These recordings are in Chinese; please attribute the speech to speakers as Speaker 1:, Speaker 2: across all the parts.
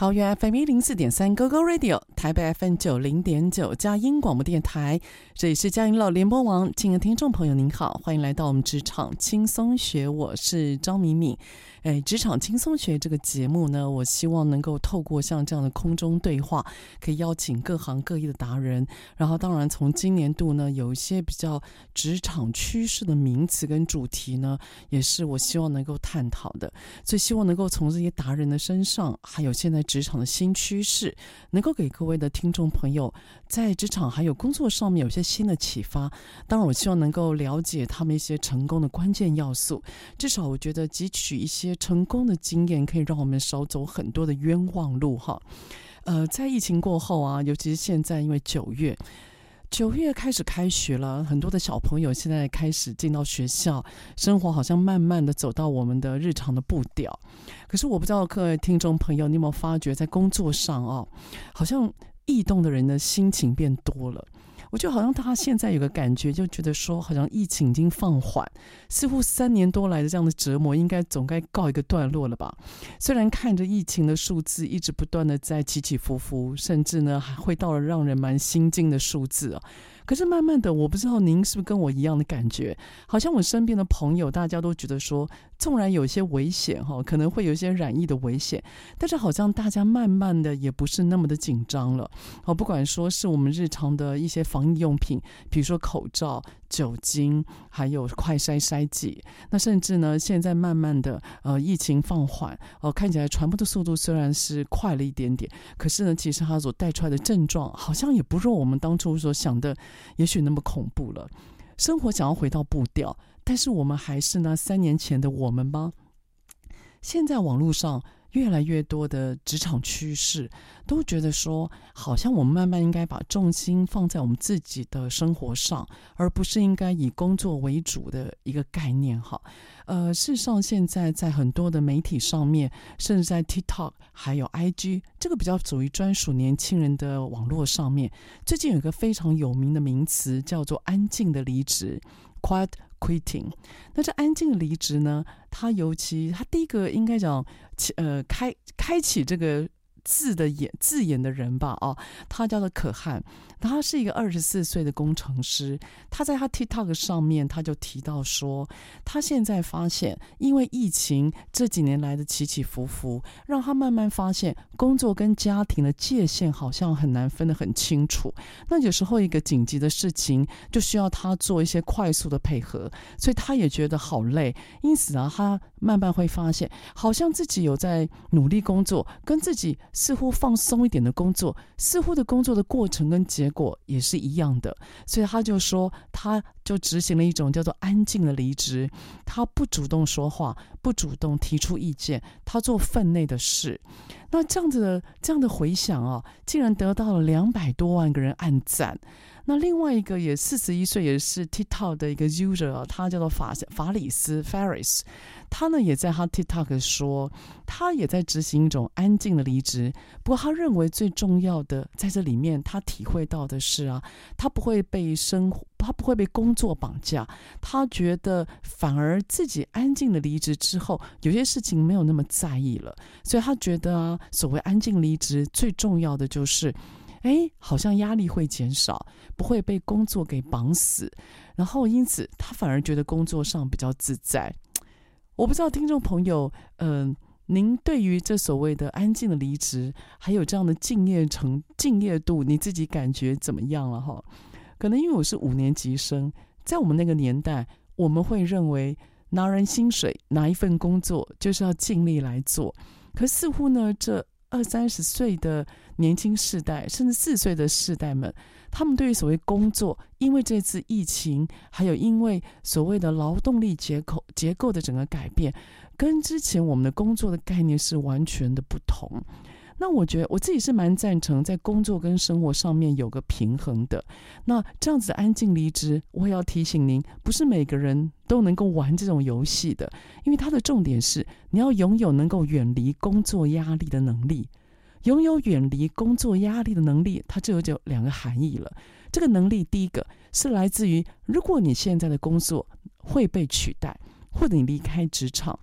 Speaker 1: 桃园 FM 一零四点三 GoGo Radio，台北 FM 九零点九佳音广播电台，这里是佳音老联播网。亲爱的听众朋友，您好，欢迎来到我们职场轻松学，我是张敏敏。哎，职场轻松学这个节目呢，我希望能够透过像这样的空中对话，可以邀请各行各业的达人。然后，当然从今年度呢，有一些比较职场趋势的名词跟主题呢，也是我希望能够探讨的。所以，希望能够从这些达人的身上，还有现在职场的新趋势，能够给各位的听众朋友在职场还有工作上面有些新的启发。当然，我希望能够了解他们一些成功的关键要素。至少，我觉得汲取一些。成功的经验可以让我们少走很多的冤枉路哈。呃，在疫情过后啊，尤其是现在，因为九月九月开始开学了，很多的小朋友现在开始进到学校，生活好像慢慢的走到我们的日常的步调。可是我不知道各位听众朋友，你有没有发觉在工作上哦，好像异动的人的心情变多了。我就好像他现在有个感觉，就觉得说，好像疫情已经放缓，似乎三年多来的这样的折磨，应该总该告一个段落了吧？虽然看着疫情的数字一直不断的在起起伏伏，甚至呢还会到了让人蛮心惊的数字啊。可是慢慢的，我不知道您是不是跟我一样的感觉，好像我身边的朋友大家都觉得说，纵然有些危险哈，可能会有一些染疫的危险，但是好像大家慢慢的也不是那么的紧张了。哦，不管说是我们日常的一些防疫用品，比如说口罩、酒精，还有快筛筛剂，那甚至呢，现在慢慢的呃疫情放缓，哦，看起来传播的速度虽然是快了一点点，可是呢，其实它所带出来的症状好像也不如我们当初所想的。也许那么恐怖了，生活想要回到步调，但是我们还是那三年前的我们吗？现在网络上越来越多的职场趋势，都觉得说，好像我们慢慢应该把重心放在我们自己的生活上，而不是应该以工作为主的一个概念。哈，呃，事实上，现在在很多的媒体上面，甚至在 TikTok 还有 IG 这个比较属于专属年轻人的网络上面，最近有一个非常有名的名词叫做“安静的离职 ”（Quiet Quitting）。那这安静离职呢，它尤其它第一个应该讲，呃，开开启这个。字的眼字眼的人吧，哦，他叫做可汗，他是一个二十四岁的工程师。他在他 TikTok 上面，他就提到说，他现在发现，因为疫情这几年来的起起伏伏，让他慢慢发现工作跟家庭的界限好像很难分得很清楚。那有时候一个紧急的事情，就需要他做一些快速的配合，所以他也觉得好累。因此啊，他慢慢会发现，好像自己有在努力工作，跟自己。似乎放松一点的工作，似乎的工作的过程跟结果也是一样的，所以他就说，他就执行了一种叫做安静的离职，他不主动说话，不主动提出意见，他做分内的事。那这样子的这样的回想啊，竟然得到了两百多万个人按赞。那另外一个也四十一岁，也是 TikTok 的一个 user，他叫做法法里斯 Faris。他呢也在他 TikTok 说，他也在执行一种安静的离职。不过他认为最重要的在这里面，他体会到的是啊，他不会被生活，他他不会被工作绑架，他觉得反而自己安静的离职之后，有些事情没有那么在意了，所以他觉得啊，所谓安静离职最重要的就是，哎，好像压力会减少，不会被工作给绑死，然后因此他反而觉得工作上比较自在。我不知道听众朋友，嗯、您对于这所谓的安静的离职，还有这样的敬业程敬业度，你自己感觉怎么样了哈？可能因为我是五年级生，在我们那个年代，我们会认为拿人薪水，拿一份工作就是要尽力来做。可似乎呢，这二三十岁的年轻世代，甚至四岁的世代们，他们对于所谓工作，因为这次疫情，还有因为所谓的劳动力结构结构的整个改变。跟之前我们的工作的概念是完全的不同。那我觉得我自己是蛮赞成在工作跟生活上面有个平衡的。那这样子安静离职，我也要提醒您，不是每个人都能够玩这种游戏的，因为它的重点是你要拥有能够远离工作压力的能力。拥有远离工作压力的能力，它就有就两个含义了。这个能力，第一个是来自于，如果你现在的工作会被取代，或者你离开职场。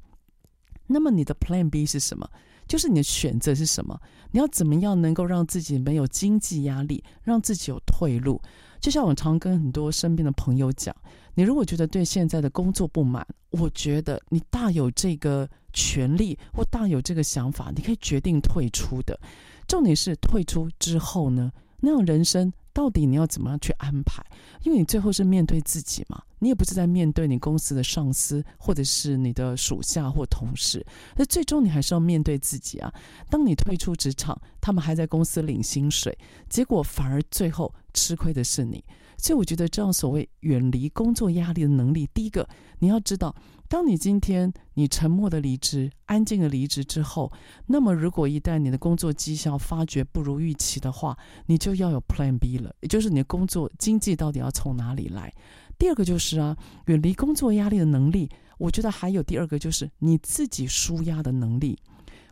Speaker 1: 那么你的 Plan B 是什么？就是你的选择是什么？你要怎么样能够让自己没有经济压力，让自己有退路？就像我常跟很多身边的朋友讲，你如果觉得对现在的工作不满，我觉得你大有这个权利或大有这个想法，你可以决定退出的。重点是退出之后呢，那种人生。到底你要怎么样去安排？因为你最后是面对自己嘛，你也不是在面对你公司的上司，或者是你的属下或同事。那最终你还是要面对自己啊。当你退出职场，他们还在公司领薪水，结果反而最后吃亏的是你。所以我觉得这样所谓远离工作压力的能力，第一个你要知道。当你今天你沉默的离职、安静的离职之后，那么如果一旦你的工作绩效发觉不如预期的话，你就要有 Plan B 了，也就是你的工作经济到底要从哪里来？第二个就是啊，远离工作压力的能力，我觉得还有第二个就是你自己舒压的能力。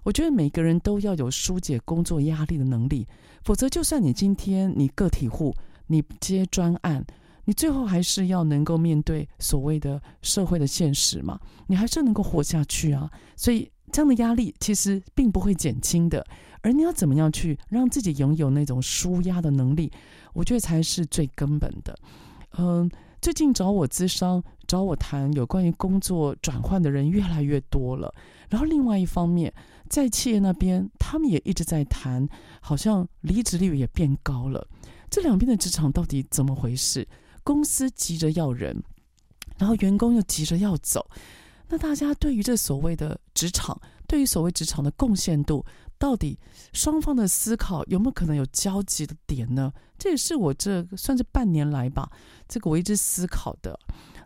Speaker 1: 我觉得每个人都要有疏解工作压力的能力，否则就算你今天你个体户，你接专案。你最后还是要能够面对所谓的社会的现实嘛，你还是能够活下去啊。所以这样的压力其实并不会减轻的，而你要怎么样去让自己拥有那种舒压的能力，我觉得才是最根本的。嗯，最近找我咨商、找我谈有关于工作转换的人越来越多了。然后另外一方面，在企业那边，他们也一直在谈，好像离职率也变高了。这两边的职场到底怎么回事？公司急着要人，然后员工又急着要走，那大家对于这所谓的职场，对于所谓职场的贡献度，到底双方的思考有没有可能有交集的点呢？这也是我这算是半年来吧，这个我一直思考的。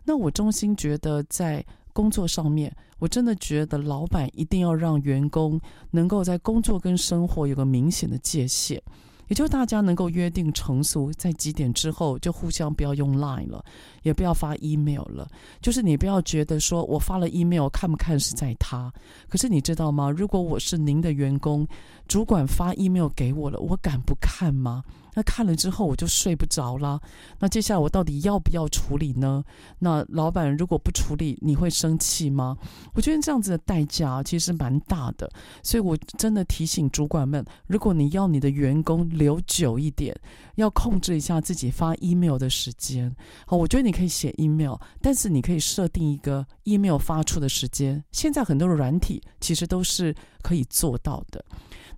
Speaker 1: 那我衷心觉得，在工作上面，我真的觉得老板一定要让员工能够在工作跟生活有个明显的界限。也就大家能够约定成俗，在几点之后就互相不要用 Line 了，也不要发 email 了。就是你不要觉得说我发了 email 看不看是在他，可是你知道吗？如果我是您的员工，主管发 email 给我了，我敢不看吗？那看了之后我就睡不着了。那接下来我到底要不要处理呢？那老板如果不处理，你会生气吗？我觉得这样子的代价其实蛮大的。所以我真的提醒主管们，如果你要你的员工留久一点，要控制一下自己发 email 的时间。好，我觉得你你可以写 email，但是你可以设定一个 email 发出的时间。现在很多的软体其实都是可以做到的。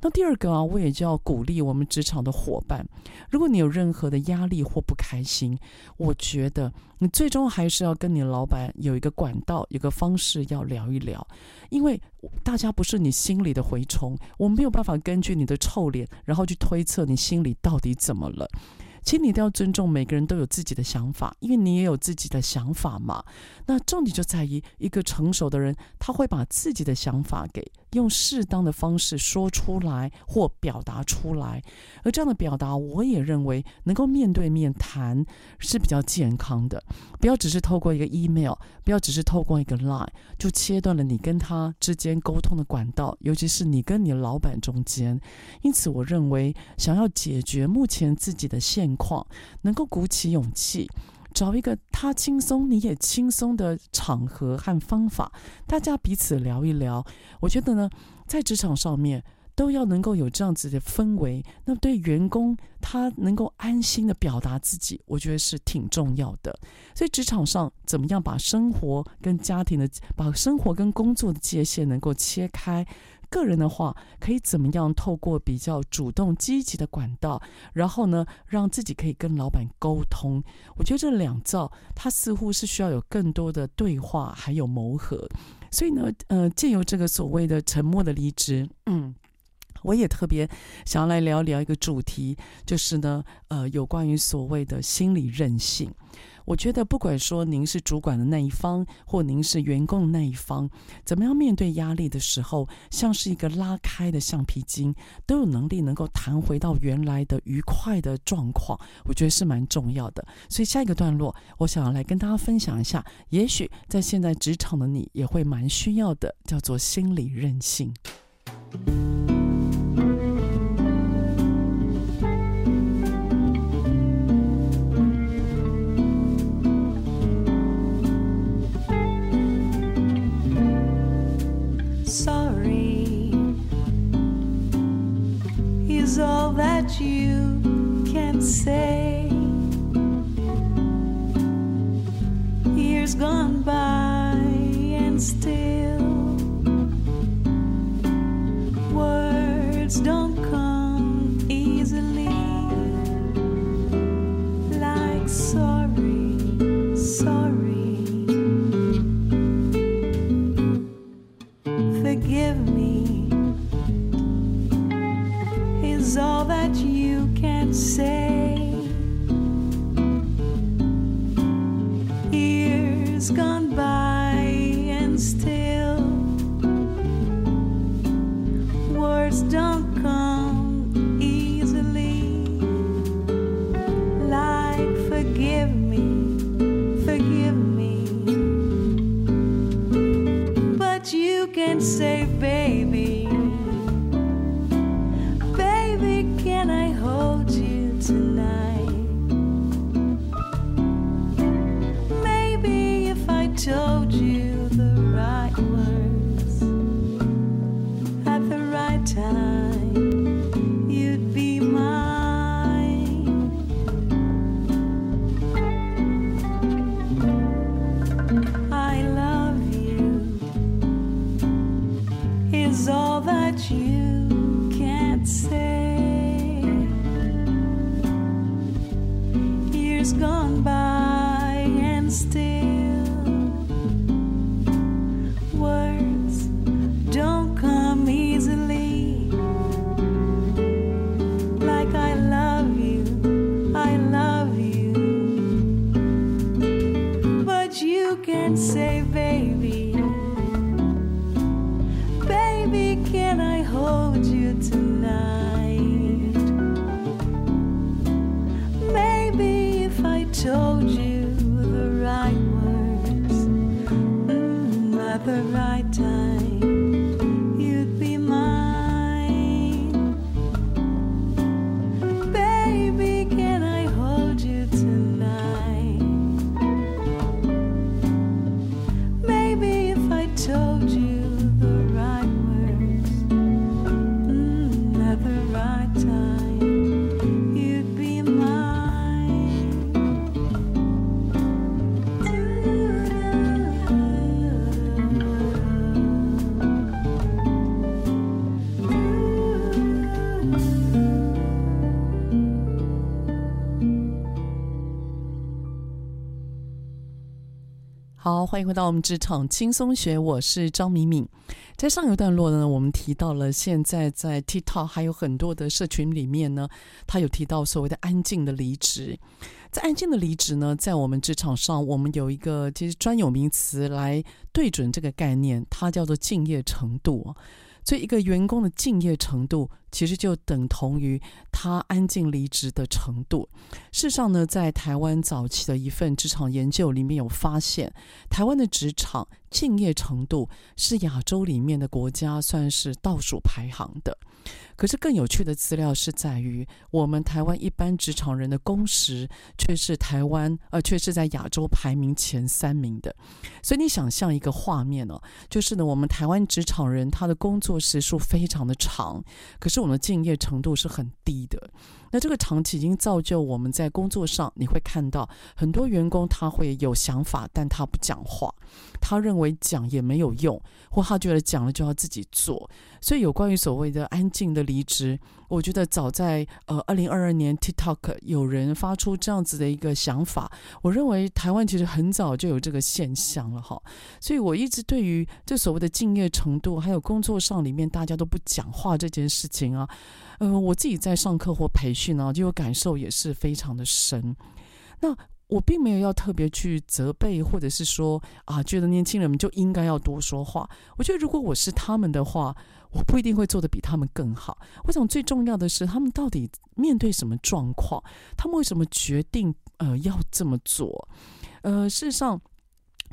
Speaker 1: 那第二个啊，我也就要鼓励我们职场的伙伴，如果你有任何的压力或不开心，我觉得你最终还是要跟你老板有一个管道，有个方式要聊一聊，因为大家不是你心里的蛔虫，我没有办法根据你的臭脸，然后去推测你心里到底怎么了。请你一定要尊重每个人都有自己的想法，因为你也有自己的想法嘛。那重点就在于一个成熟的人，他会把自己的想法给用适当的方式说出来或表达出来。而这样的表达，我也认为能够面对面谈是比较健康的。不要只是透过一个 email，不要只是透过一个 line，就切断了你跟他之间沟通的管道，尤其是你跟你老板中间。因此，我认为想要解决目前自己的现况，能够鼓起勇气，找一个他轻松你也轻松的场合和方法，大家彼此聊一聊。我觉得呢，在职场上面。都要能够有这样子的氛围，那对员工他能够安心的表达自己，我觉得是挺重要的。所以职场上怎么样把生活跟家庭的、把生活跟工作的界限能够切开？个人的话，可以怎么样透过比较主动积极的管道，然后呢，让自己可以跟老板沟通？我觉得这两造，它似乎是需要有更多的对话，还有磨合。所以呢，呃，借由这个所谓的沉默的离职，嗯。我也特别想要来聊聊一个主题，就是呢，呃，有关于所谓的心理韧性。我觉得，不管说您是主管的那一方，或您是员工的那一方，怎么样面对压力的时候，像是一个拉开的橡皮筋，都有能力能够弹回到原来的愉快的状况。我觉得是蛮重要的。所以下一个段落，我想要来跟大家分享一下，也许在现在职场的你也会蛮需要的，叫做心理韧性。Sorry is
Speaker 2: all that you can say. Years gone by and still. don't come easily. Like sorry, sorry. Forgive me is all that you can say. say, baby, baby, can I hold you tonight? Maybe if I told you.
Speaker 1: 欢迎回到我们职场轻松学，我是张敏敏。在上一段落呢，我们提到了现在在 TikTok 还有很多的社群里面呢，他有提到所谓的安静的离职。在安静的离职呢，在我们职场上，我们有一个其实专有名词来对准这个概念，它叫做敬业程度。所以，一个员工的敬业程度其实就等同于他安静离职的程度。事实上呢，在台湾早期的一份职场研究里面有发现，台湾的职场敬业程度是亚洲里面的国家算是倒数排行的。可是更有趣的资料是在于，我们台湾一般职场人的工时却是台湾呃，却是在亚洲排名前三名的。所以你想象一个画面哦，就是呢，我们台湾职场人他的工作时数非常的长，可是我们的敬业程度是很低的。那这个长期已经造就我们在工作上，你会看到很多员工他会有想法，但他不讲话，他认为讲也没有用，或他觉得讲了就要自己做。所以有关于所谓的安静的离职，我觉得早在呃二零二二年 TikTok 有人发出这样子的一个想法，我认为台湾其实很早就有这个现象了哈。所以我一直对于这所谓的敬业程度，还有工作上里面大家都不讲话这件事情啊。呃，我自己在上课或培训呢，就有感受也是非常的深。那我并没有要特别去责备，或者是说啊，觉得年轻人们就应该要多说话。我觉得如果我是他们的话，我不一定会做得比他们更好。我想最重要的是，他们到底面对什么状况？他们为什么决定呃要这么做？呃，事实上。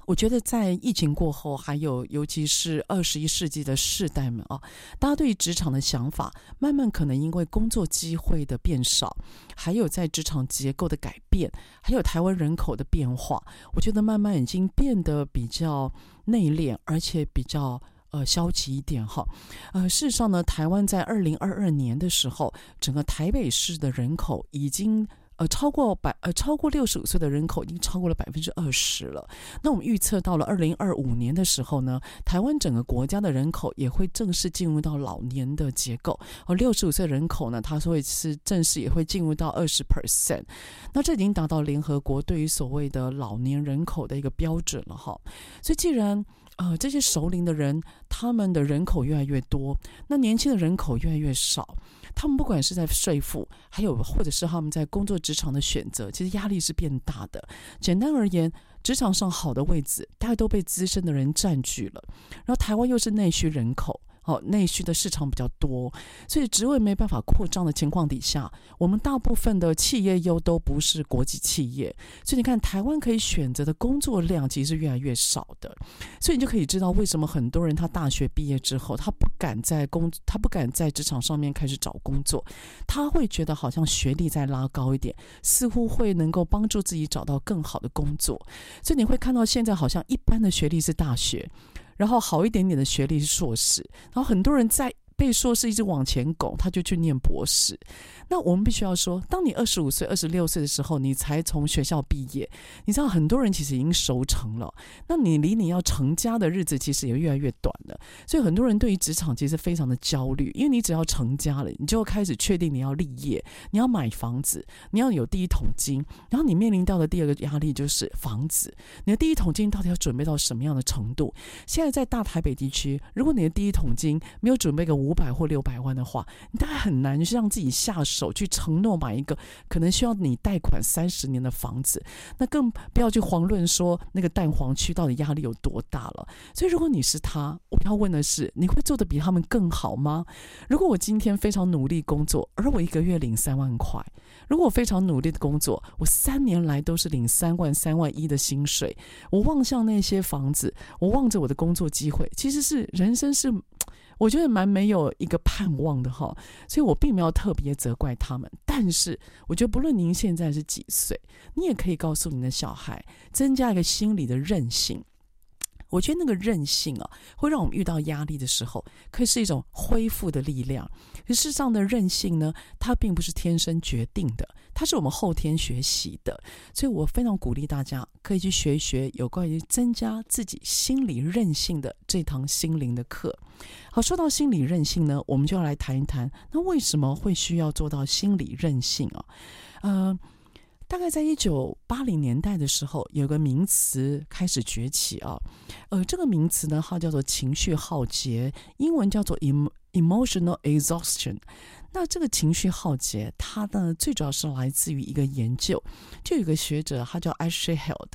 Speaker 1: 我觉得在疫情过后，还有尤其是二十一世纪的世代们啊，大家对于职场的想法，慢慢可能因为工作机会的变少，还有在职场结构的改变，还有台湾人口的变化，我觉得慢慢已经变得比较内敛，而且比较呃消极一点哈。呃，事实上呢，台湾在二零二二年的时候，整个台北市的人口已经。呃，超过百呃，超过六十五岁的人口已经超过了百分之二十了。那我们预测到了二零二五年的时候呢，台湾整个国家的人口也会正式进入到老年的结构。而六十五岁人口呢，它会是正式也会进入到二十 percent。那这已经达到联合国对于所谓的老年人口的一个标准了哈。所以既然呃这些熟龄的人他们的人口越来越多，那年轻的人口越来越少。他们不管是在税负，还有或者是他们在工作职场的选择，其实压力是变大的。简单而言，职场上好的位置，大概都被资深的人占据了。然后台湾又是内需人口。哦，内需的市场比较多，所以职位没办法扩张的情况底下，我们大部分的企业又都不是国际企业，所以你看台湾可以选择的工作量其实是越来越少的，所以你就可以知道为什么很多人他大学毕业之后，他不敢在工，他不敢在职场上面开始找工作，他会觉得好像学历再拉高一点，似乎会能够帮助自己找到更好的工作，所以你会看到现在好像一般的学历是大学。然后好一点点的学历是硕士，然后很多人在。被硕士一直往前拱，他就去念博士。那我们必须要说，当你二十五岁、二十六岁的时候，你才从学校毕业，你知道很多人其实已经熟成了。那你离你要成家的日子其实也越来越短了。所以很多人对于职场其实非常的焦虑，因为你只要成家了，你就开始确定你要立业，你要买房子，你要有第一桶金，然后你面临到的第二个压力就是房子。你的第一桶金到底要准备到什么样的程度？现在在大台北地区，如果你的第一桶金没有准备个五五百或六百万的话，你大概很难让自己下手去承诺买一个可能需要你贷款三十年的房子。那更不要去遑论说那个蛋黄区到底压力有多大了。所以，如果你是他，我要问的是，你会做得比他们更好吗？如果我今天非常努力工作，而我一个月领三万块；如果我非常努力的工作，我三年来都是领三万、三万一的薪水，我望向那些房子，我望着我的工作机会，其实是人生是。我觉得蛮没有一个盼望的哈，所以我并没有特别责怪他们。但是，我觉得不论您现在是几岁，你也可以告诉你的小孩，增加一个心理的韧性。我觉得那个韧性啊，会让我们遇到压力的时候，可以是一种恢复的力量。可事实上的韧性呢，它并不是天生决定的，它是我们后天学习的。所以我非常鼓励大家可以去学一学有关于增加自己心理韧性的这堂心灵的课。好，说到心理韧性呢，我们就要来谈一谈，那为什么会需要做到心理韧性啊？呃。大概在一九八零年代的时候，有个名词开始崛起啊，呃，这个名词呢，它叫做情绪浩劫，英文叫做 emotional exhaustion。那这个情绪浩劫，它呢最主要是来自于一个研究，就有个学者，他叫 Ashley Held，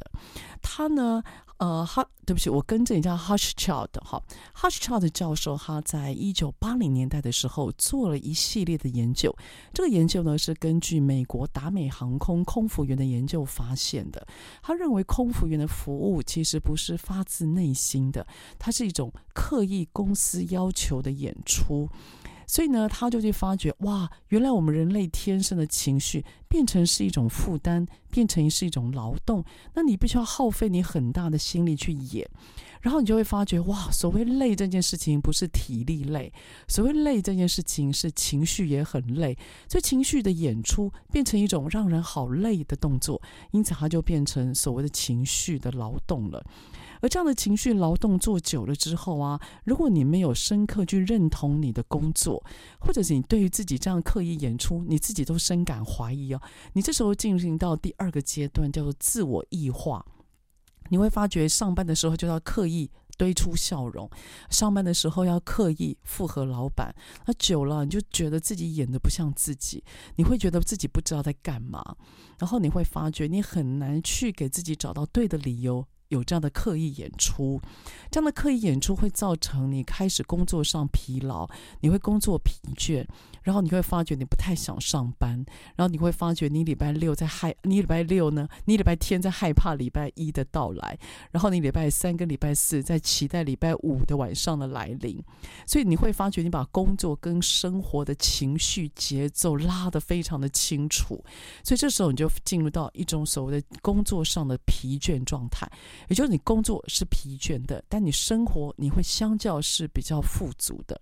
Speaker 1: 他呢，呃，哈，对不起，我跟着你叫 Hochschild 哈，Hochschild 教授他在一九八零年代的时候做了一系列的研究。这个研究呢是根据美国达美航空空服员的研究发现的。他认为空服员的服务其实不是发自内心的，它是一种刻意公司要求的演出。所以呢，他就去发觉，哇，原来我们人类天生的情绪变成是一种负担，变成是一种劳动。那你必须要耗费你很大的心力去演，然后你就会发觉，哇，所谓累这件事情不是体力累，所谓累这件事情是情绪也很累。所以情绪的演出变成一种让人好累的动作，因此它就变成所谓的情绪的劳动了。而这样的情绪劳动做久了之后啊，如果你没有深刻去认同你的工作，或者是你对于自己这样刻意演出，你自己都深感怀疑哦，你这时候进行到第二个阶段，叫做自我异化。你会发觉上班的时候就要刻意堆出笑容，上班的时候要刻意附和老板，那久了你就觉得自己演的不像自己，你会觉得自己不知道在干嘛，然后你会发觉你很难去给自己找到对的理由。有这样的刻意演出，这样的刻意演出会造成你开始工作上疲劳，你会工作疲倦，然后你会发觉你不太想上班，然后你会发觉你礼拜六在害，你礼拜六呢，你礼拜天在害怕礼拜一的到来，然后你礼拜三跟礼拜四在期待礼拜五的晚上的来临，所以你会发觉你把工作跟生活的情绪节奏拉得非常的清楚，所以这时候你就进入到一种所谓的工作上的疲倦状态。也就是你工作是疲倦的，但你生活你会相较是比较富足的。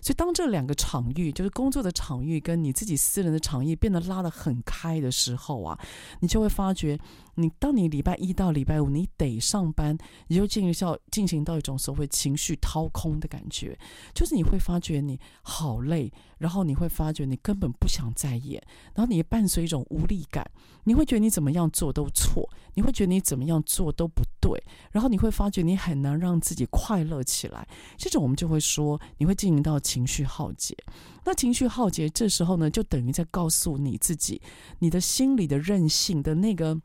Speaker 1: 所以当这两个场域，就是工作的场域跟你自己私人的场域变得拉得很开的时候啊，你就会发觉。你当你礼拜一到礼拜五你得上班，你就进行到进行到一种所谓情绪掏空的感觉，就是你会发觉你好累，然后你会发觉你根本不想再演，然后你伴随一种无力感，你会觉得你怎么样做都错，你会觉得你怎么样做都不对，然后你会发觉你很难让自己快乐起来，这种我们就会说你会进行到情绪耗竭。那情绪耗竭这时候呢，就等于在告诉你自己，你的心理的韧性的那个。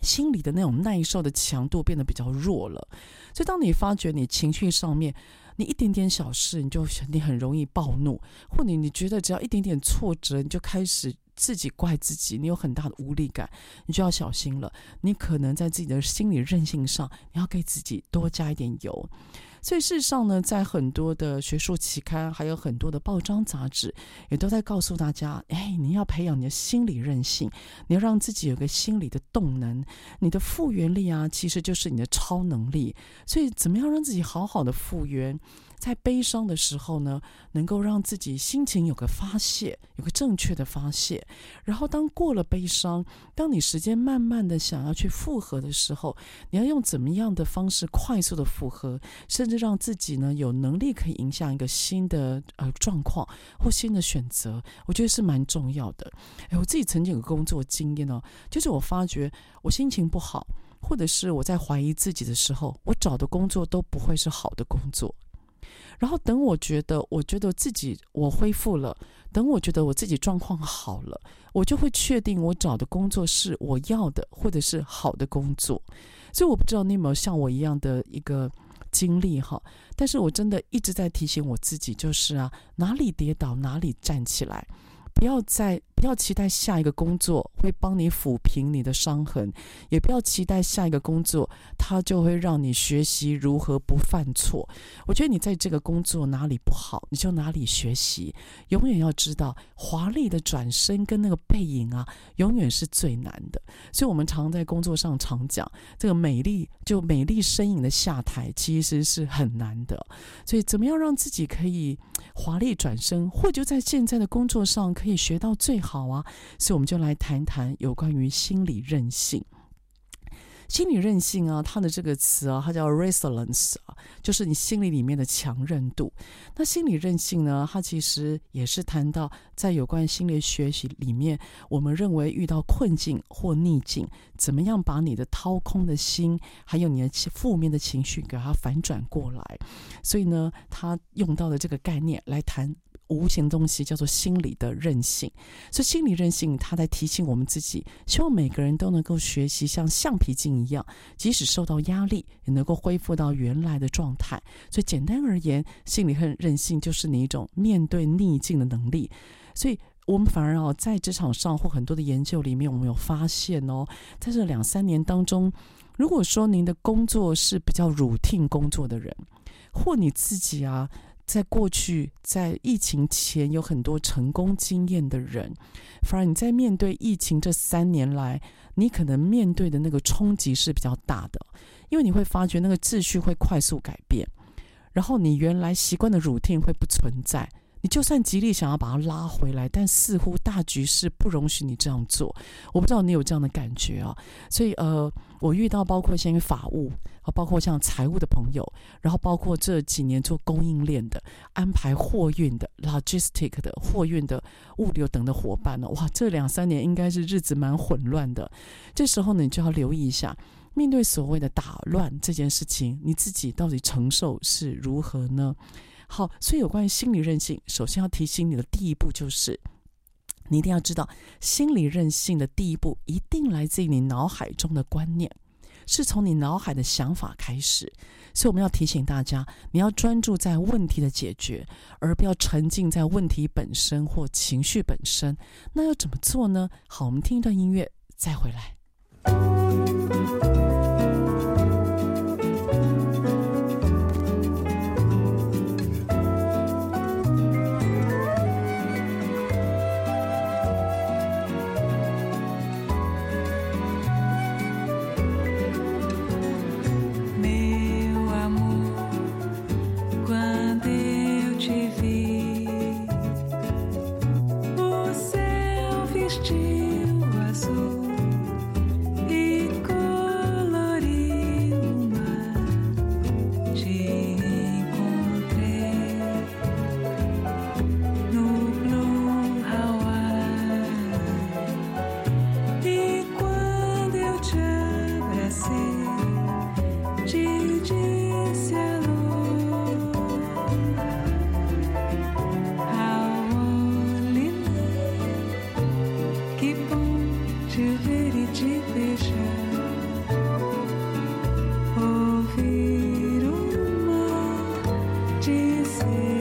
Speaker 1: 心理的那种耐受的强度变得比较弱了，所以当你发觉你情绪上面，你一点点小事你就你很容易暴怒，或你你觉得只要一点点挫折你就开始自己怪自己，你有很大的无力感，你就要小心了，你可能在自己的心理韧性上，你要给自己多加一点油。所以事实上呢，在很多的学术期刊，还有很多的报章杂志，也都在告诉大家：哎，你要培养你的心理韧性，你要让自己有个心理的动能，你的复原力啊，其实就是你的超能力。所以，怎么样让自己好好的复原？在悲伤的时候呢，能够让自己心情有个发泄，有个正确的发泄。然后，当过了悲伤，当你时间慢慢的想要去复合的时候，你要用怎么样的方式快速的复合，甚至让自己呢有能力可以影响一个新的呃状况或新的选择，我觉得是蛮重要的。哎，我自己曾经有个工作经验哦，就是我发觉我心情不好，或者是我在怀疑自己的时候，我找的工作都不会是好的工作。然后等我觉得，我觉得自己我恢复了，等我觉得我自己状况好了，我就会确定我找的工作是我要的，或者是好的工作。所以我不知道你有没有像我一样的一个经历哈，但是我真的一直在提醒我自己，就是啊，哪里跌倒哪里站起来。不要再不要期待下一个工作会帮你抚平你的伤痕，也不要期待下一个工作它就会让你学习如何不犯错。我觉得你在这个工作哪里不好，你就哪里学习。永远要知道，华丽的转身跟那个背影啊，永远是最难的。所以，我们常在工作上常讲，这个美丽就美丽身影的下台其实是很难的。所以，怎么样让自己可以华丽转身，或者在现在的工作上可以学到最好好啊，所以我们就来谈谈有关于心理韧性。心理韧性啊，它的这个词啊，它叫 resilience 啊，就是你心理里面的强韧度。那心理韧性呢，它其实也是谈到在有关于心理学习里面，我们认为遇到困境或逆境，怎么样把你的掏空的心，还有你的负面的情绪，给它反转过来。所以呢，他用到的这个概念来谈。
Speaker 3: 无形东西，叫做心理的韧性。所以心理韧性，它在提醒我们自己，希望每个人都能够学习像橡皮筋一样，即使受到压力，也能够恢复到原来的状态。所以简单而言，心理和韧性就是你一种面对逆境的能力。所以。我们反而哦，在职场上或很多的研究里面，我们有发现哦，在这两三年当中，如果说您的工作是比较 routine 工作的人，或你自己啊，在过去在疫情前有很多成功经验的人，反而你在面对疫情这三年来，你可能面对的那个冲击是比较大的，因为你会发觉那个秩序会快速改变，然后你原来习惯的 routine 会不存在。你就算极力想要把它拉回来，但似乎大局势不容许你这样做。我不知道你有这样的感觉啊，所以呃，我遇到包括像法务啊，包括像财务的朋友，然后包括这几年做供应链的、安排货运的、logistic 的货运的物流等的伙伴呢，哇，这两三年应该是日子蛮混乱的。这时候呢，你就要留意一下，面对所谓的打乱这件事情，你自己到底承受是如何呢？好，所以有关于心理韧性，首先要提醒你的第一步就是，你一定要知道，心理韧性的第一步一定来自于你脑海中的观念，是从你脑海的想法开始。所以我们要提醒大家，你要专注在问题的解决，而不要沉浸在问题本身或情绪本身。那要怎么做呢？好，我们听一段音乐，再回来。see.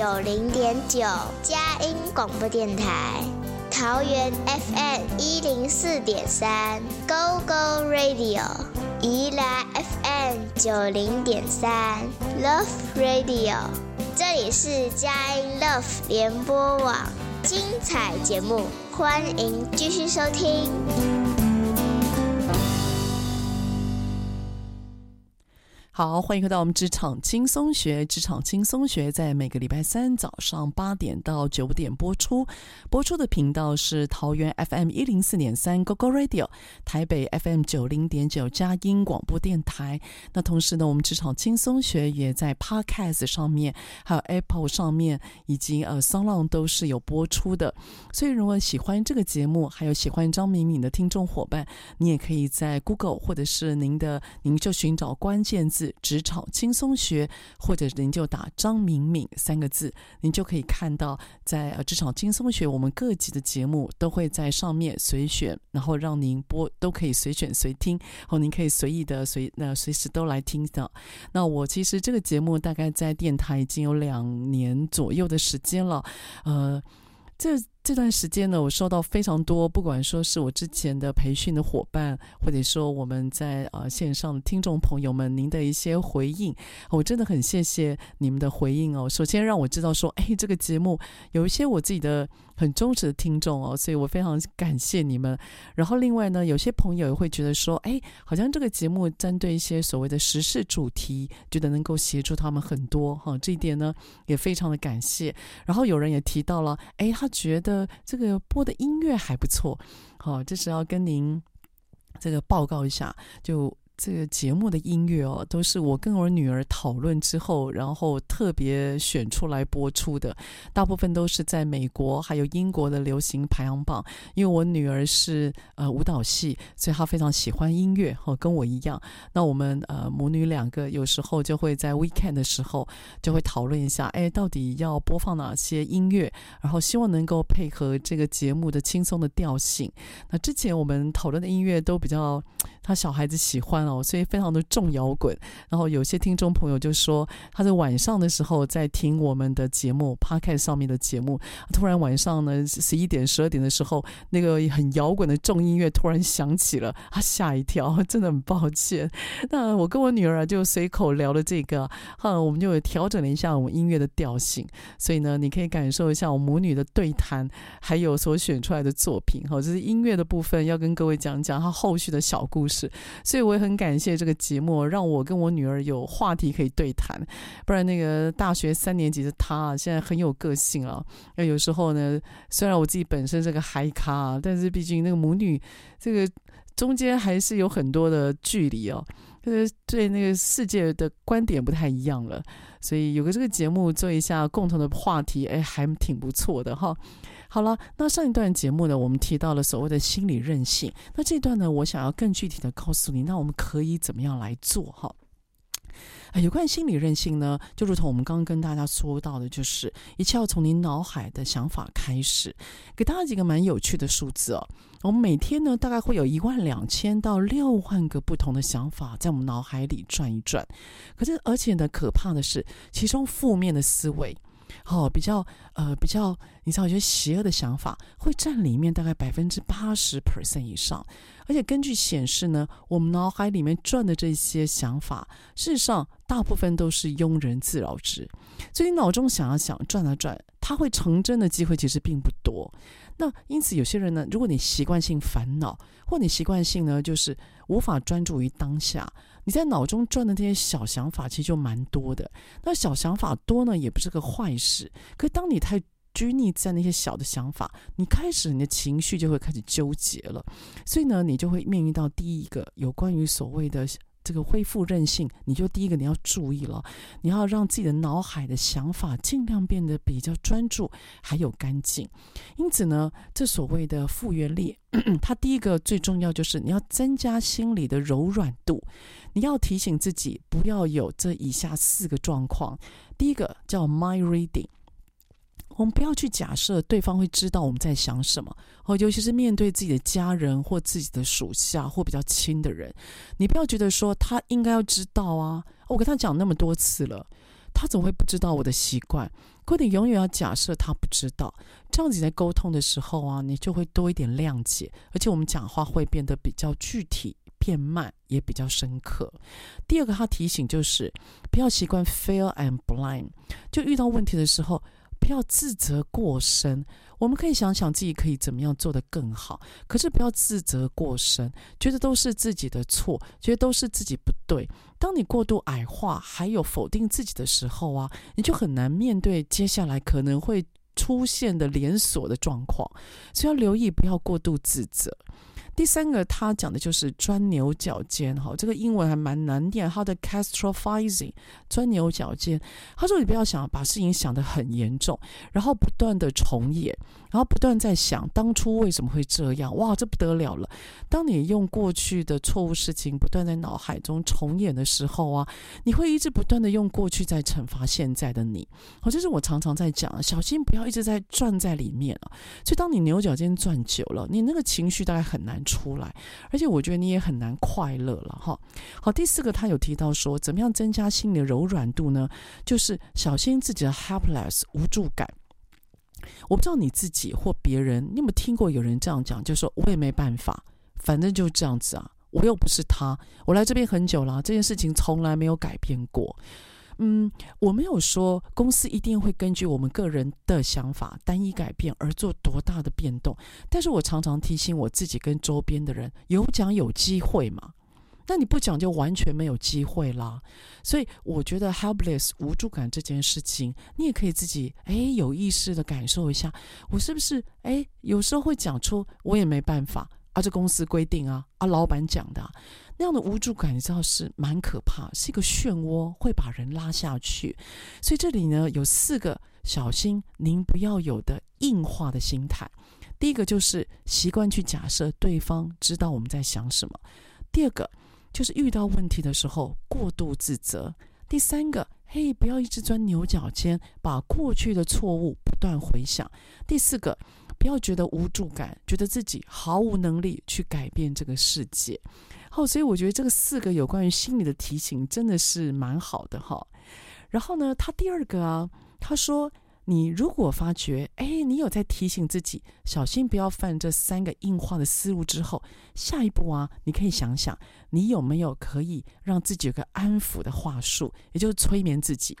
Speaker 4: 九零点九佳音广播电台。桃园 FM 一零四点三，Go Go Radio；宜兰 FM 九零点三，Love Radio。这里是佳音 Love 联播网，精彩节目，欢迎继续收听。
Speaker 1: 好，欢迎回到我们职场轻松学。职场轻松学在每个礼拜三早上八点到九点播出，播出的频道是桃园 FM 一零四点三 GoGo Radio，台北 FM 九零点九佳音广播电台。那同时呢，我们职场轻松学也在 Podcast 上面，还有 Apple 上面，以及呃 SoundOn 都是有播出的。所以，如果喜欢这个节目，还有喜欢张敏敏的听众伙伴，你也可以在 Google 或者是您的，您就寻找关键字。职场轻松学，或者您就打张敏敏三个字，您就可以看到在呃职场轻松学，我们各级的节目都会在上面随选，然后让您播都可以随选随听，后您可以随意的随那随时都来听到。那我其实这个节目大概在电台已经有两年左右的时间了，呃，这。这段时间呢，我收到非常多，不管说是我之前的培训的伙伴，或者说我们在呃线上的听众朋友们，您的一些回应，我真的很谢谢你们的回应哦。首先让我知道说，哎，这个节目有一些我自己的很忠实的听众哦，所以我非常感谢你们。然后另外呢，有些朋友也会觉得说，哎，好像这个节目针对一些所谓的时事主题，觉得能够协助他们很多哈，这一点呢也非常的感谢。然后有人也提到了，哎，他觉得。呃，这个播的音乐还不错，好，这是要跟您这个报告一下，就。这个节目的音乐哦，都是我跟我女儿讨论之后，然后特别选出来播出的。大部分都是在美国还有英国的流行排行榜。因为我女儿是呃舞蹈系，所以她非常喜欢音乐，哦，跟我一样。那我们呃母女两个有时候就会在 weekend 的时候就会讨论一下，哎，到底要播放哪些音乐，然后希望能够配合这个节目的轻松的调性。那之前我们讨论的音乐都比较他小孩子喜欢哦。所以非常的重摇滚，然后有些听众朋友就说，他在晚上的时候在听我们的节目 p o c a t 上面的节目，突然晚上呢十一点、十二点的时候，那个很摇滚的重音乐突然响起了，他吓一跳，真的很抱歉。那我跟我女儿就随口聊了这个，哈，我们就调整了一下我们音乐的调性，所以呢，你可以感受一下我母女的对谈，还有所选出来的作品，哈，这是音乐的部分，要跟各位讲讲他后续的小故事，所以我也很。感谢这个节目，让我跟我女儿有话题可以对谈。不然那个大学三年级的她啊，现在很有个性啊。那有时候呢，虽然我自己本身是个嗨咖，但是毕竟那个母女这个中间还是有很多的距离哦。对对那个世界的观点不太一样了，所以有个这个节目做一下共同的话题，哎，还挺不错的哈。好了，那上一段节目呢，我们提到了所谓的心理韧性。那这段呢，我想要更具体的告诉你，那我们可以怎么样来做哈？有关心理韧性呢，就如同我们刚刚跟大家说到的，就是一切要从你脑海的想法开始。给大家几个蛮有趣的数字哦，我们每天呢，大概会有一万两千到六万个不同的想法在我们脑海里转一转。可是，而且呢，可怕的是，其中负面的思维。好、比较呃，比较你知道，有些邪恶的想法会占里面大概百分之八十 percent 以上，而且根据显示呢，我们脑海里面转的这些想法，事实上大部分都是庸人自扰之。所以你脑中想啊想，转啊转，它会成真的机会其实并不多。那因此，有些人呢，如果你习惯性烦恼，或你习惯性呢，就是无法专注于当下，你在脑中转的那些小想法，其实就蛮多的。那小想法多呢，也不是个坏事。可当你太拘泥在那些小的想法，你开始你的情绪就会开始纠结了。所以呢，你就会面临到第一个有关于所谓的。这个恢复韧性，你就第一个你要注意了，你要让自己的脑海的想法尽量变得比较专注，还有干净。因此呢，这所谓的复原力，它第一个最重要就是你要增加心理的柔软度，你要提醒自己不要有这以下四个状况。第一个叫 mind reading。我们不要去假设对方会知道我们在想什么，哦，尤其是面对自己的家人或自己的属下或比较亲的人，你不要觉得说他应该要知道啊，我跟他讲那么多次了，他怎么会不知道我的习惯？可你永远要假设他不知道，这样子在沟通的时候啊，你就会多一点谅解，而且我们讲话会变得比较具体、变慢，也比较深刻。第二个，他提醒就是不要习惯 fail and blame，就遇到问题的时候。不要自责过深，我们可以想想自己可以怎么样做得更好，可是不要自责过深，觉得都是自己的错，觉得都是自己不对。当你过度矮化还有否定自己的时候啊，你就很难面对接下来可能会出现的连锁的状况，所以要留意不要过度自责。第三个，他讲的就是钻牛角尖，哈，这个英文还蛮难念，他的 castrophizing，钻牛角尖。他说你不要想把事情想得很严重，然后不断的重演。然后不断在想当初为什么会这样，哇，这不得了了！当你用过去的错误事情不断在脑海中重演的时候啊，你会一直不断的用过去在惩罚现在的你。好，这是我常常在讲，小心不要一直在转在里面啊。所以当你牛角尖转久了，你那个情绪大概很难出来，而且我觉得你也很难快乐了哈。好，第四个他有提到说，怎么样增加心理的柔软度呢？就是小心自己的 helpless 无助感。我不知道你自己或别人，你有没有听过有人这样讲？就说我也没办法，反正就这样子啊，我又不是他，我来这边很久了，这件事情从来没有改变过。嗯，我没有说公司一定会根据我们个人的想法单一改变而做多大的变动，但是我常常提醒我自己跟周边的人，有讲有机会嘛。那你不讲就完全没有机会啦，所以我觉得 helpless 无助感这件事情，你也可以自己哎有意识的感受一下，我是不是哎有时候会讲出我也没办法啊，这公司规定啊，啊老板讲的啊，那样的无助感，你知道是蛮可怕，是一个漩涡，会把人拉下去。所以这里呢有四个小心您不要有的硬化的心态，第一个就是习惯去假设对方知道我们在想什么，第二个。就是遇到问题的时候过度自责。第三个，嘿，不要一直钻牛角尖，把过去的错误不断回想。第四个，不要觉得无助感，觉得自己毫无能力去改变这个世界。好，所以我觉得这个四个有关于心理的提醒真的是蛮好的哈。然后呢，他第二个啊，他说。你如果发觉，哎，你有在提醒自己小心不要犯这三个硬化的思路之后，下一步啊，你可以想想，你有没有可以让自己有个安抚的话术，也就是催眠自己。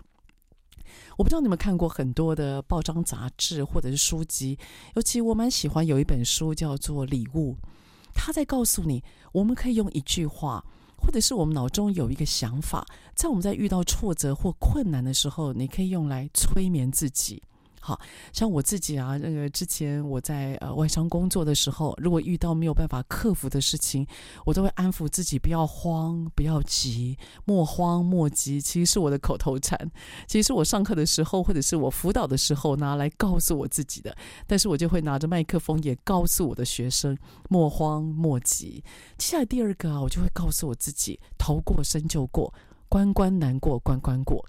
Speaker 1: 我不知道你们看过很多的报章杂志或者是书籍，尤其我蛮喜欢有一本书叫做《礼物》，他在告诉你，我们可以用一句话。或者是我们脑中有一个想法，在我们在遇到挫折或困难的时候，你可以用来催眠自己。好像我自己啊，那个之前我在呃外商工作的时候，如果遇到没有办法克服的事情，我都会安抚自己，不要慌，不要急，莫慌莫急。其实是我的口头禅，其实是我上课的时候或者是我辅导的时候拿来告诉我自己的。但是我就会拿着麦克风也告诉我的学生，莫慌莫急。接下来第二个啊，我就会告诉我自己，头过身就过。关关难过关关过，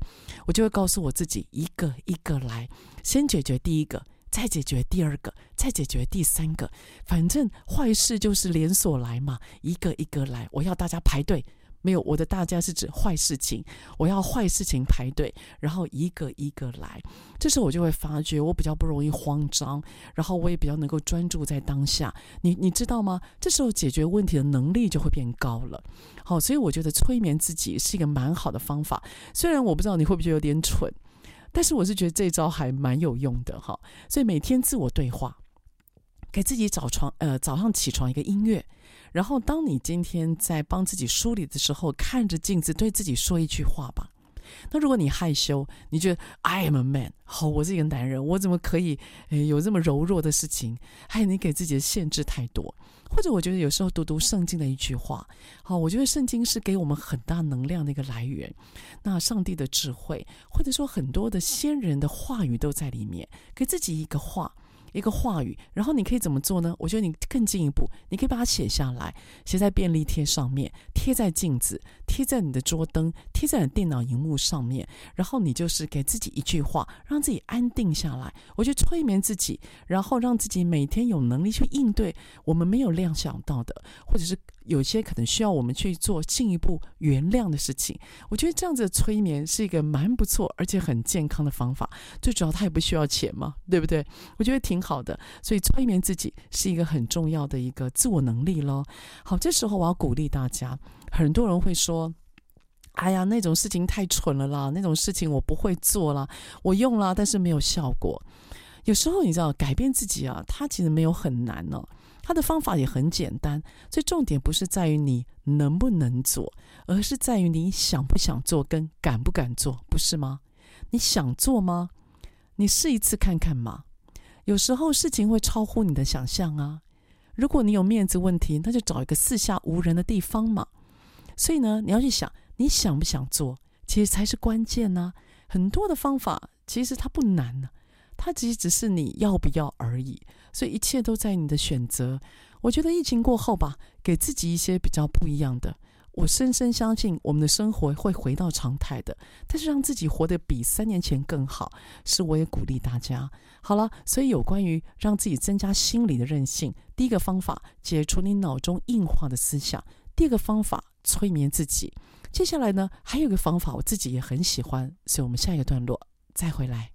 Speaker 1: 我就会告诉我自己，一个一个来，先解决第一个，再解决第二个，再解决第三个。反正坏事就是连锁来嘛，一个一个来，我要大家排队。没有，我的大家是指坏事情，我要坏事情排队，然后一个一个来。这时候我就会发觉，我比较不容易慌张，然后我也比较能够专注在当下。你你知道吗？这时候解决问题的能力就会变高了。好，所以我觉得催眠自己是一个蛮好的方法。虽然我不知道你会不会有点蠢，但是我是觉得这招还蛮有用的哈。所以每天自我对话，给自己早床呃早上起床一个音乐。然后，当你今天在帮自己梳理的时候，看着镜子，对自己说一句话吧。那如果你害羞，你觉得 I am a man，好，我是一个男人，我怎么可以诶有这么柔弱的事情？还有你给自己的限制太多。或者我觉得有时候读读圣经的一句话，好，我觉得圣经是给我们很大能量的一个来源。那上帝的智慧，或者说很多的先人的话语都在里面，给自己一个话。一个话语，然后你可以怎么做呢？我觉得你更进一步，你可以把它写下来，写在便利贴上面，贴在镜子，贴在你的桌灯，贴在你电脑荧幕上面。然后你就是给自己一句话，让自己安定下来。我觉得催眠自己，然后让自己每天有能力去应对我们没有料想到的，或者是有些可能需要我们去做进一步原谅的事情。我觉得这样子的催眠是一个蛮不错而且很健康的方法。最主要它也不需要钱嘛，对不对？我觉得挺好的。所以催眠自己是一个很重要的一个自我能力咯。好，这时候我要鼓励大家，很多人会说。哎呀，那种事情太蠢了啦！那种事情我不会做啦，我用了，但是没有效果。有时候你知道，改变自己啊，它其实没有很难哦，它的方法也很简单。所以重点不是在于你能不能做，而是在于你想不想做跟敢不敢做，不是吗？你想做吗？你试一次看看嘛。有时候事情会超乎你的想象啊。如果你有面子问题，那就找一个四下无人的地方嘛。所以呢，你要去想。你想不想做，其实才是关键呢。很多的方法其实它不难呢，它其实只是你要不要而已。所以一切都在你的选择。我觉得疫情过后吧，给自己一些比较不一样的。我深深相信我们的生活会回到常态的，但是让自己活得比三年前更好，是我也鼓励大家。好了，所以有关于让自己增加心理的韧性，第一个方法解除你脑中硬化的思想，第二个方法催眠自己。接下来呢，还有一个方法，我自己也很喜欢，所以我们下一个段落再回来。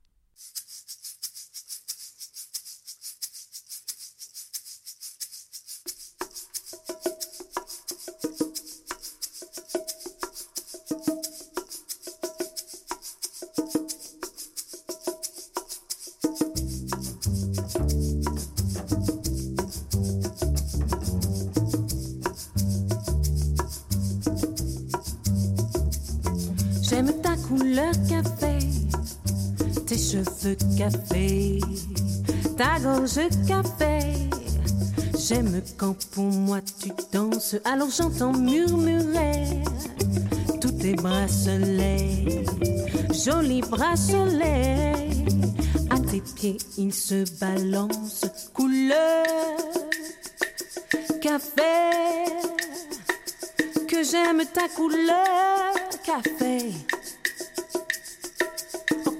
Speaker 5: Café. J'aime quand pour moi tu danses, alors j'entends murmurer tous tes bracelets, jolis bracelets. À tes pieds, ils se balancent, couleur café. Que j'aime ta couleur café,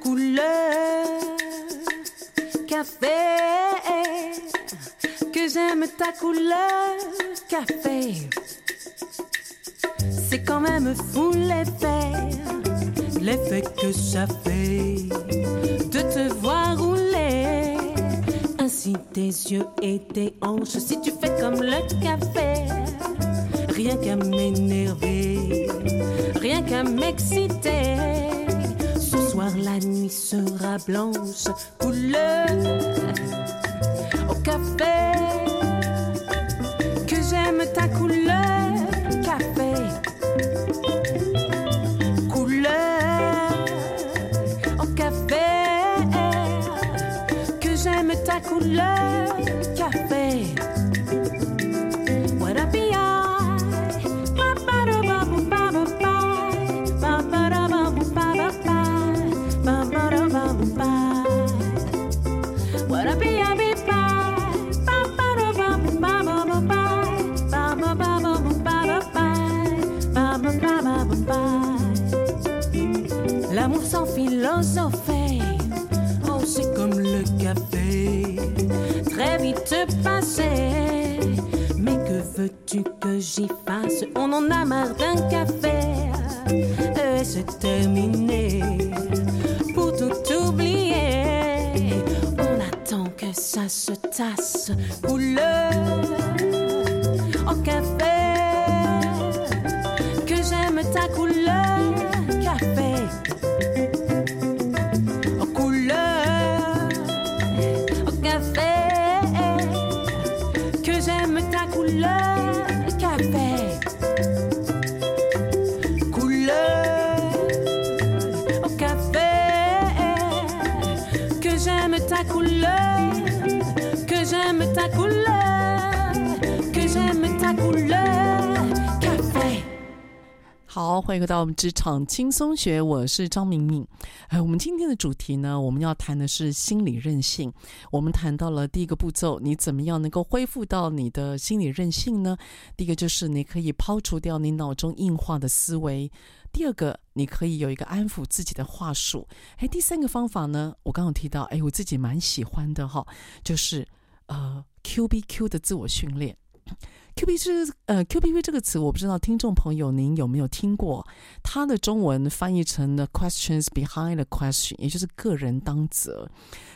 Speaker 5: couleur que j'aime ta couleur café. C'est quand même fou l'effet, l'effet que ça fait de te voir rouler. Ainsi tes yeux et tes hanches, si tu fais comme le café, rien qu'à m'énerver, rien qu'à m'exciter la nuit sera blanche, couleur au café. couleur au café. Que j'aime ta couleur café. Couleur au café. Que j'aime ta couleur café. Couleur au café. Que j'aime ta couleur. Que j'aime ta couleur, café。
Speaker 1: 好，欢迎回到我们职场轻松学，我是张明敏。哎，我们今天的主题呢，我们要谈的是心理韧性。我们谈到了第一个步骤，你怎么样能够恢复到你的心理韧性呢？第一个就是你可以抛除掉你脑中硬化的思维。第二个，你可以有一个安抚自己的话术。哎，第三个方法呢，我刚刚提到，哎，我自己蛮喜欢的哈，就是呃，Q B Q 的自我训练。QB 是呃 QBV 这个词，我不知道听众朋友您有没有听过？它的中文翻译成 the questions behind the question，也就是个人当责。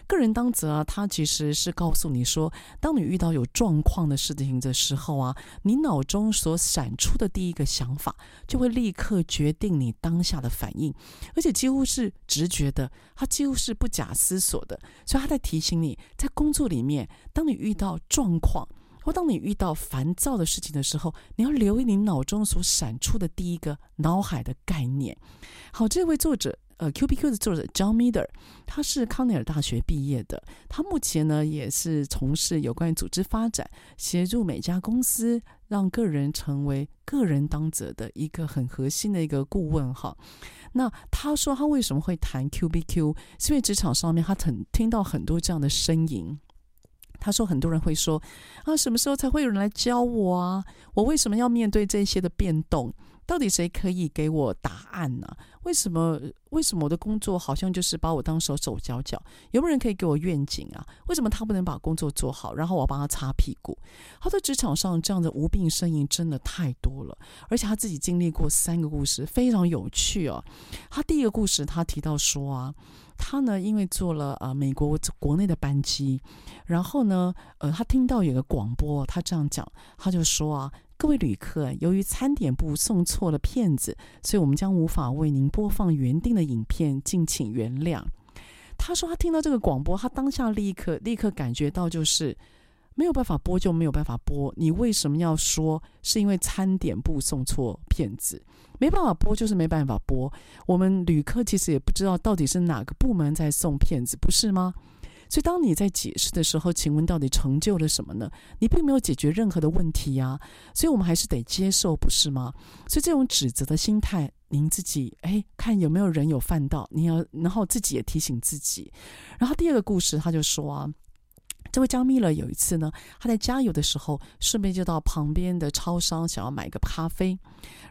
Speaker 1: 个人当责啊，它其实是告诉你说，当你遇到有状况的事情的时候啊，你脑中所闪出的第一个想法，就会立刻决定你当下的反应，而且几乎是直觉的，它几乎是不假思索的。所以他在提醒你，在工作里面，当你遇到状况，当你遇到烦躁的事情的时候，你要留意你脑中所闪出的第一个脑海的概念。好，这位作者，呃，QBQ 的作者 John Miller，他是康奈尔大学毕业的。他目前呢，也是从事有关于组织发展，协助每家公司让个人成为个人当责的一个很核心的一个顾问。哈，那他说他为什么会谈 QBQ，是因为职场上面他很听到很多这样的声音。他说：“很多人会说，啊，什么时候才会有人来教我啊？我为什么要面对这些的变动？到底谁可以给我答案呢？为什么？为什么我的工作好像就是把我当手手脚脚？有没有人可以给我愿景啊？为什么他不能把工作做好，然后我帮他擦屁股？他在职场上这样的无病呻吟真的太多了，而且他自己经历过三个故事，非常有趣哦。他第一个故事，他提到说啊。”他呢，因为坐了呃美国国内的班机，然后呢，呃，他听到有个广播，他这样讲，他就说啊，各位旅客，由于餐点部送错了片子，所以我们将无法为您播放原定的影片，敬请原谅。他说他听到这个广播，他当下立刻立刻感觉到就是。没有办法播就没有办法播，你为什么要说是因为餐点部送错片子？没办法播就是没办法播。我们旅客其实也不知道到底是哪个部门在送片子，不是吗？所以当你在解释的时候，请问到底成就了什么呢？你并没有解决任何的问题呀，所以我们还是得接受，不是吗？所以这种指责的心态，您自己哎，看有没有人有犯到，你要然后自己也提醒自己。然后第二个故事，他就说啊。这位张蜜乐有一次呢，他在加油的时候，顺便就到旁边的超商想要买个咖啡，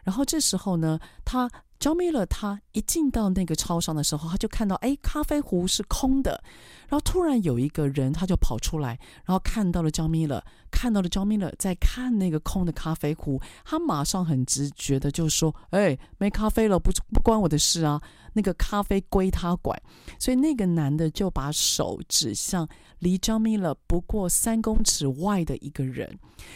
Speaker 1: 然后这时候呢，他。焦米勒他一进到那个超商的时候，他就看到哎，咖啡壶是空的，然后突然有一个人他就跑出来，然后看到了焦米勒，看到了焦米勒在看那个空的咖啡壶，他马上很直觉的就说：“哎，没咖啡了，不不关我的事啊，那个咖啡归他管。”所以那个男的就把手指向离焦米勒不过三公尺外的一个人，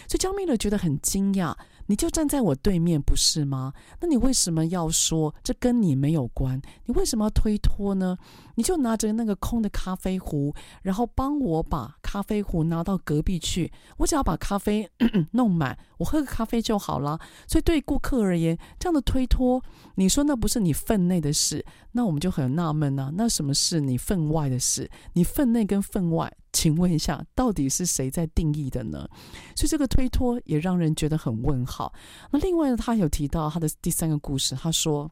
Speaker 1: 所以焦米勒觉得很惊讶。你就站在我对面，不是吗？那你为什么要说这跟你没有关？你为什么要推脱呢？你就拿着那个空的咖啡壶，然后帮我把咖啡壶拿到隔壁去。我只要把咖啡 弄满，我喝个咖啡就好了。所以对顾客而言，这样的推脱，你说那不是你分内的事，那我们就很纳闷啊。那什么是你分外的事？你分内跟分外？请问一下，到底是谁在定义的呢？所以这个推脱也让人觉得很问号。那另外呢，他有提到他的第三个故事，他说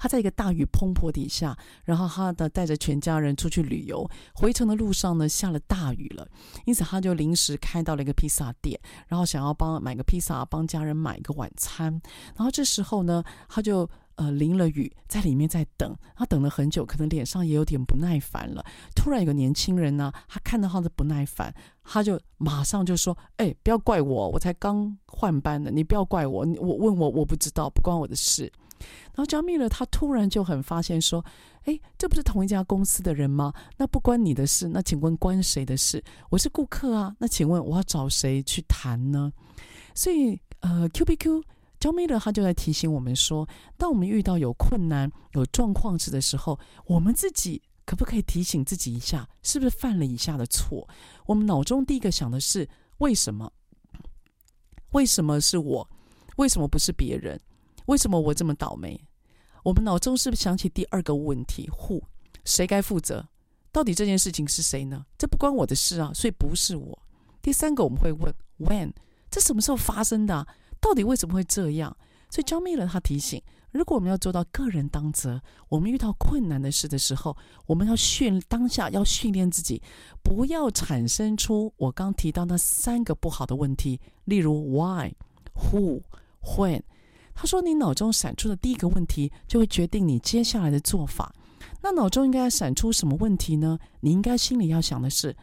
Speaker 1: 他在一个大雨滂沱底下，然后他的带着全家人出去旅游，回程的路上呢，下了大雨了，因此他就临时开到了一个披萨店，然后想要帮买个披萨，帮家人买一个晚餐。然后这时候呢，他就。呃，淋了雨，在里面在等，他等了很久，可能脸上也有点不耐烦了。突然有个年轻人呢，他看到他的不耐烦，他就马上就说：“哎、不要怪我，我才刚换班的，你不要怪我，我问我我不知道，不关我的事。”然后焦蜜了，他突然就很发现说：“哎、这不是同一家公司的人吗？那不关你的事，那请问关谁的事？我是顾客啊，那请问我要找谁去谈呢？”所以，呃，QBQ。焦米勒他就在提醒我们说，当我们遇到有困难、有状况时的时候，我们自己可不可以提醒自己一下，是不是犯了以下的错？我们脑中第一个想的是为什么？为什么是我？为什么不是别人？为什么我这么倒霉？我们脑中是不是想起第二个问题？Who？谁该负责？到底这件事情是谁呢？这不关我的事啊，所以不是我。第三个我们会问：When？这什么时候发生的？到底为什么会这样？所以焦蜜勒他提醒，如果我们要做到个人当责，我们遇到困难的事的时候，我们要训当下要训练自己，不要产生出我刚提到那三个不好的问题，例如 why、who、when。他说，你脑中闪出的第一个问题，就会决定你接下来的做法。那脑中应该闪出什么问题呢？你应该心里要想的是，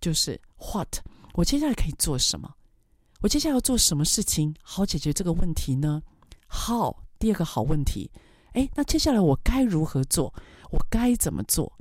Speaker 1: 就是 what，我接下来可以做什么？我接下来要做什么事情好解决这个问题呢？How，第二个好问题。诶，那接下来我该如何做？我该怎么做？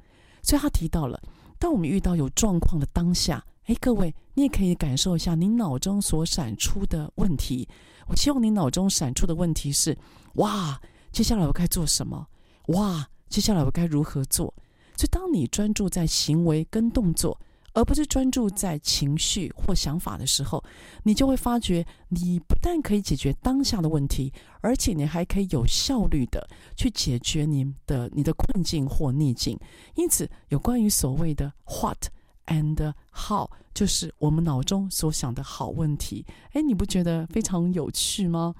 Speaker 1: 所以他提到了，当我们遇到有状况的当下，诶，各位，你也可以感受一下你脑中所闪出的问题。我希望你脑中闪出的问题是：哇，接下来我该做什么？哇，接下来我该如何做？所以，当你专注在行为跟动作，而不是专注在情绪或想法的时候，你就会发觉，你不但可以解决当下的问题，而且你还可以有效率的去解决你的你的困境或逆境。因此，有关于所谓的 what and how，就是我们脑中所想的好问题。哎，你不觉得非常有趣吗？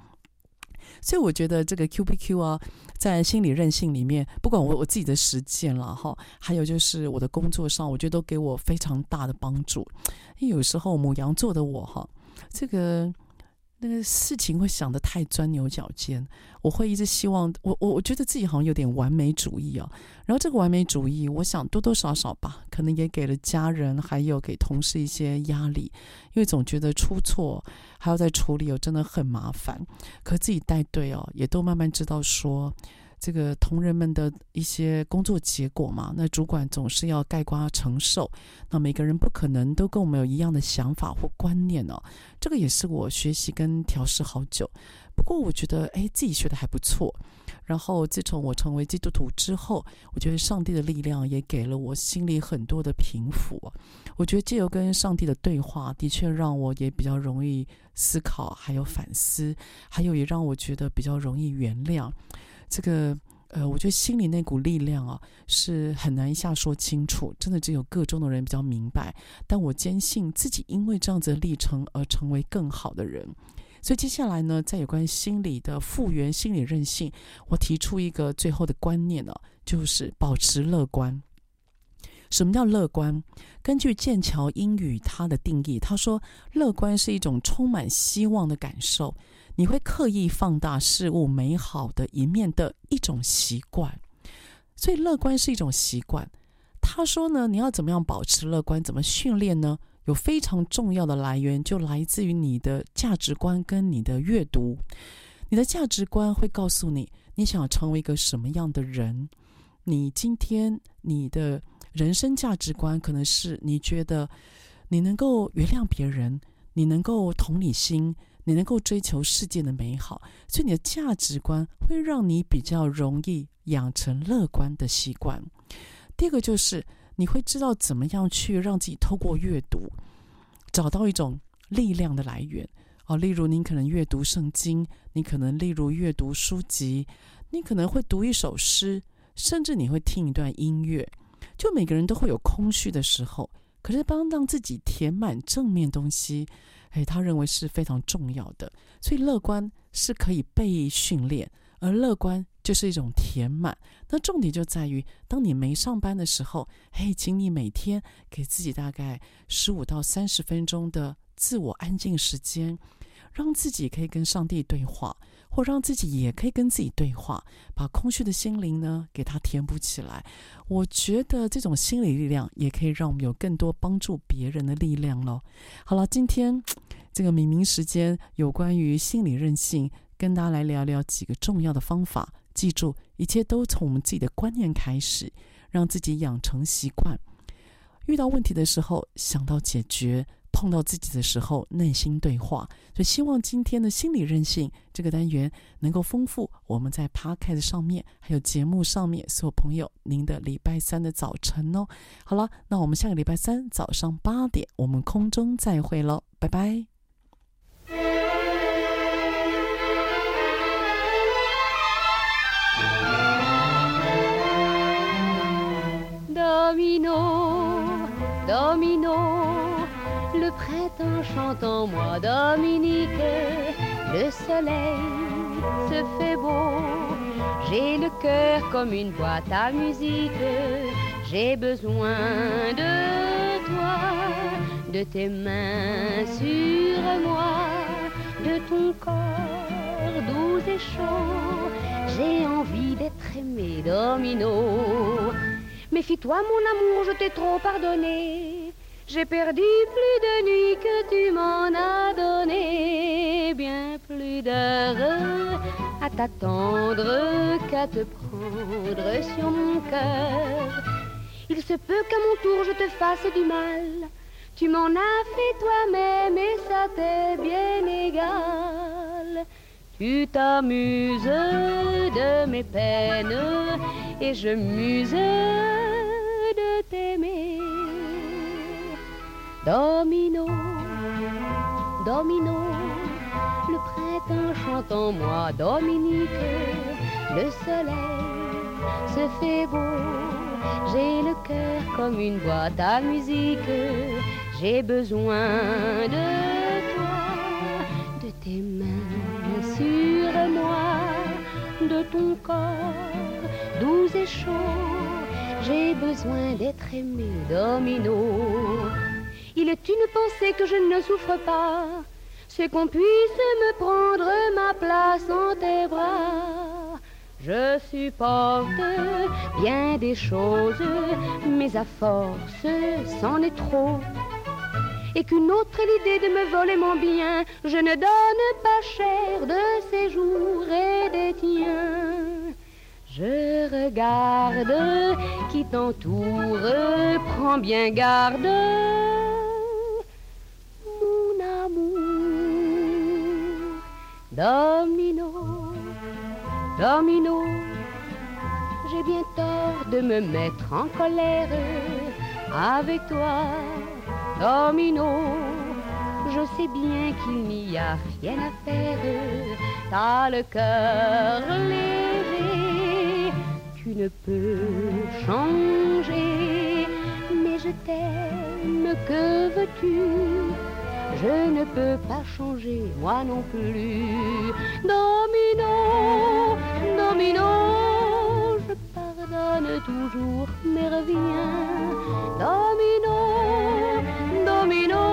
Speaker 1: 所以我觉得这个 QBQ 啊，在心理韧性里面，不管我我自己的实践了哈，还有就是我的工作上，我觉得都给我非常大的帮助。因为有时候母羊座的我哈，这个。那个事情会想得太钻牛角尖，我会一直希望我我我觉得自己好像有点完美主义哦。然后这个完美主义，我想多多少少吧，可能也给了家人还有给同事一些压力，因为总觉得出错还要再处理哦，真的很麻烦。可自己带队哦，也都慢慢知道说。这个同仁们的一些工作结果嘛，那主管总是要概括承受。那每个人不可能都跟我们有一样的想法或观念哦。这个也是我学习跟调试好久。不过我觉得，哎，自己学的还不错。然后自从我成为基督徒之后，我觉得上帝的力量也给了我心里很多的平复。我觉得借由跟上帝的对话，的确让我也比较容易思考，还有反思，还有也让我觉得比较容易原谅。这个呃，我觉得心里那股力量啊，是很难一下说清楚，真的只有个中的人比较明白。但我坚信自己因为这样子的历程而成为更好的人。所以接下来呢，在有关心理的复原、心理韧性，我提出一个最后的观念呢，就是保持乐观。什么叫乐观？根据剑桥英语它的定义，他说乐观是一种充满希望的感受。你会刻意放大事物美好的一面的一种习惯，所以乐观是一种习惯。他说呢，你要怎么样保持乐观？怎么训练呢？有非常重要的来源，就来自于你的价值观跟你的阅读。你的价值观会告诉你，你想成为一个什么样的人。你今天你的人生价值观可能是你觉得你能够原谅别人，你能够同理心。你能够追求世界的美好，所以你的价值观会让你比较容易养成乐观的习惯。第二个就是你会知道怎么样去让自己透过阅读找到一种力量的来源哦。例如，你可能阅读圣经，你可能例如阅读书籍，你可能会读一首诗，甚至你会听一段音乐。就每个人都会有空虚的时候，可是帮让自己填满正面东西。诶，他认为是非常重要的，所以乐观是可以被训练，而乐观就是一种填满。那重点就在于，当你没上班的时候，嘿，请你每天给自己大概十五到三十分钟的自我安静时间，让自己可以跟上帝对话，或让自己也可以跟自己对话，把空虚的心灵呢给它填补起来。我觉得这种心理力量也可以让我们有更多帮助别人的力量喽。好了，今天。这个明明时间有关于心理韧性，跟大家来聊聊几个重要的方法。记住，一切都从我们自己的观念开始，让自己养成习惯。遇到问题的时候，想到解决；碰到自己的时候，内心对话。所以，希望今天的心理韧性这个单元能够丰富我们在 Podcast 上面，还有节目上面所有朋友您的礼拜三的早晨哦。好了，那我们下个礼拜三早上八点，我们空中再会喽，拜拜。
Speaker 6: Printemps chante en moi, Dominique, le soleil se fait beau. J'ai le cœur comme une boîte à musique, j'ai besoin de toi, de tes mains sur moi, de ton corps doux et chaud. J'ai envie d'être aimé, domino. Méfie-toi, mon amour, je t'ai trop pardonné. J'ai perdu plus de nuits que tu m'en as donné, bien plus d'heures à t'attendre qu'à te prendre sur mon cœur. Il se peut qu'à mon tour je te fasse du mal. Tu m'en as fait toi-même et ça t'est bien égal. Tu t'amuses de mes peines et je muse de t'aimer. Domino, domino, le printemps chante en moi, Dominique, le soleil se fait beau. J'ai le cœur comme une boîte à musique, j'ai besoin de toi, de tes mains sur moi, de ton corps doux et chaud. J'ai besoin d'être aimé, domino. Il est une pensée que je ne souffre pas, c'est qu'on puisse me prendre ma place en tes bras. Je supporte bien des choses, mais à force, c'en est trop. Et qu'une autre ait l'idée de me voler mon bien, je ne donne pas cher de ses jours et des tiens. Je regarde qui t'entoure, prends bien garde, Domino, domino, j'ai bien tort de me mettre en colère avec toi. Domino, je sais bien qu'il n'y a rien à faire. T'as le cœur léger, tu ne peux changer. Mais je t'aime, que veux-tu? Je ne peux pas changer, moi non plus. Domino, domino, je pardonne toujours, mais reviens. Domino, domino,